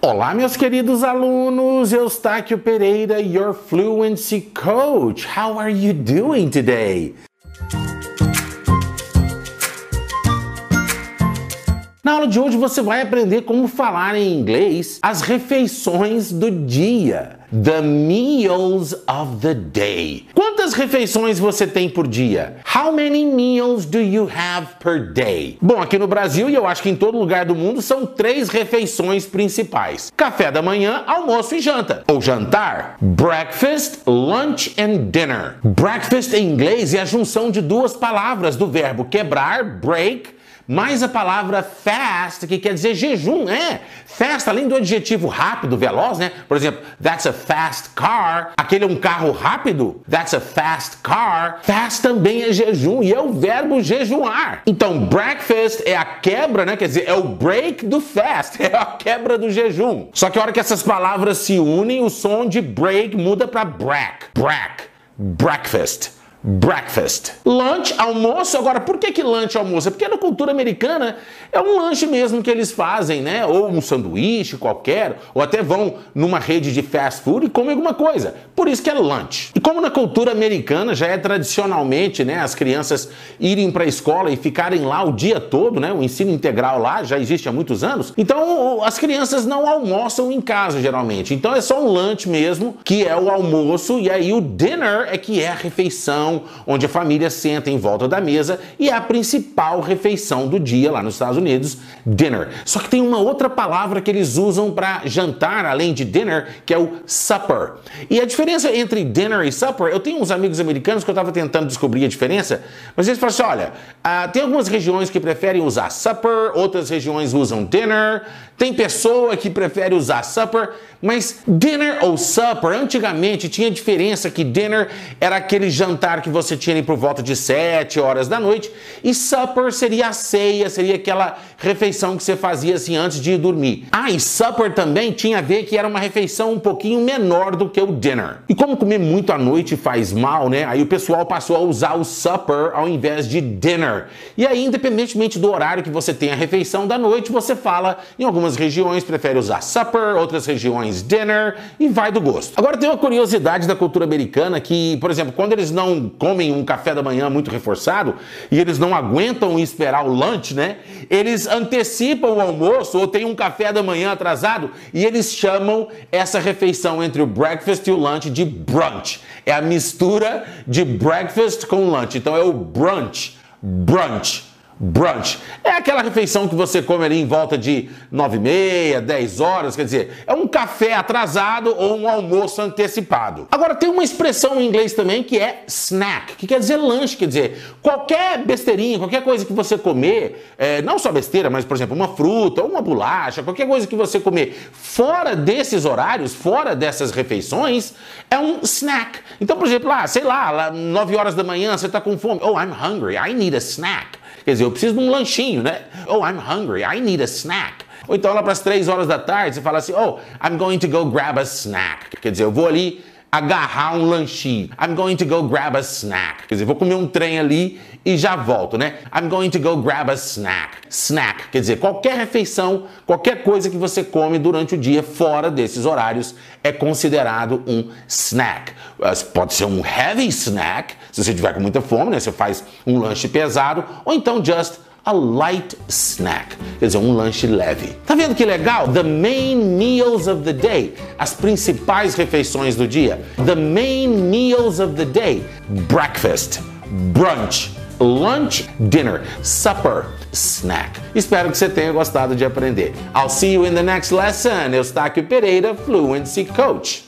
Olá, meus queridos alunos, Eustáquio Pereira, your fluency coach. How are you doing today? Na aula de hoje você vai aprender como falar em inglês as refeições do dia. The meals of the day. Quantas refeições você tem por dia? How many meals do you have per day? Bom, aqui no Brasil e eu acho que em todo lugar do mundo são três refeições principais: café da manhã, almoço e janta. Ou jantar, breakfast, lunch and dinner. Breakfast em inglês é a junção de duas palavras do verbo quebrar, break mais a palavra fast, que quer dizer jejum, é. Fast, além do adjetivo rápido, veloz, né? Por exemplo, that's a fast car. Aquele é um carro rápido. That's a fast car. Fast também é jejum e é o verbo jejuar. Então, breakfast é a quebra, né? Quer dizer, é o break do fast, é a quebra do jejum. Só que a hora que essas palavras se unem, o som de break muda para brack. Brack. Breakfast breakfast. Lunch, almoço. Agora, por que que lanche almoço? É porque na cultura americana é um lanche mesmo que eles fazem, né? Ou um sanduíche qualquer, ou até vão numa rede de fast food e comem alguma coisa. Por isso que é lunch. E como na cultura americana já é tradicionalmente, né, as crianças irem para a escola e ficarem lá o dia todo, né? O ensino integral lá já existe há muitos anos. Então, as crianças não almoçam em casa geralmente. Então é só um lunch mesmo, que é o almoço, e aí o dinner é que é a refeição refeição onde a família senta em volta da mesa e é a principal refeição do dia lá nos Estados Unidos, dinner. Só que tem uma outra palavra que eles usam para jantar além de dinner, que é o supper. E a diferença entre dinner e supper, eu tenho uns amigos americanos que eu estava tentando descobrir a diferença, mas eles falam assim: olha, uh, tem algumas regiões que preferem usar supper, outras regiões usam dinner, tem pessoa que prefere usar supper, mas dinner ou supper, antigamente tinha diferença que dinner era aquele jantar que você tinha ali por volta de 7 horas da noite e supper seria a ceia, seria aquela refeição que você fazia assim antes de ir dormir. Ah, e supper também tinha a ver que era uma refeição um pouquinho menor do que o dinner. E como comer muito à noite faz mal, né? Aí o pessoal passou a usar o supper ao invés de dinner. E aí, independentemente do horário que você tem a refeição da noite, você fala em algumas regiões preferem usar supper, outras regiões dinner e vai do gosto. Agora tem uma curiosidade da cultura americana que, por exemplo, quando eles não comem um café da manhã muito reforçado e eles não aguentam esperar o lunch, né? Eles antecipam o almoço ou tem um café da manhã atrasado e eles chamam essa refeição entre o breakfast e o lunch de brunch. É a mistura de breakfast com lunch. Então é o brunch. Brunch brunch. É aquela refeição que você come ali em volta de 9 e meia, 10 horas, quer dizer, é um café atrasado ou um almoço antecipado. Agora tem uma expressão em inglês também que é snack, que quer dizer lanche, quer dizer, qualquer besteirinha, qualquer coisa que você comer, é, não só besteira, mas por exemplo, uma fruta uma bolacha, qualquer coisa que você comer fora desses horários, fora dessas refeições, é um snack. Então, por exemplo, lá, sei lá, lá 9 horas da manhã, você está com fome, oh, I'm hungry, I need a snack. Quer dizer, eu preciso de um lanchinho, né? Oh, I'm hungry, I need a snack. Ou então lá para as três horas da tarde, você fala assim, oh, I'm going to go grab a snack. Quer dizer, eu vou ali agarrar um lanchinho. I'm going to go grab a snack. Quer dizer, vou comer um trem ali e já volto, né? I'm going to go grab a snack. Snack, quer dizer, qualquer refeição, qualquer coisa que você come durante o dia fora desses horários é considerado um snack. Pode ser um heavy snack, se você tiver com muita fome, né? Você faz um lanche pesado, ou então just a light snack, quer dizer, um lanche leve. Tá vendo que legal? The main meals of the day, as principais refeições do dia. The main meals of the day: breakfast, brunch, lunch, dinner, supper, snack. Espero que você tenha gostado de aprender. I'll see you in the next lesson. Eustáquio Pereira, Fluency Coach.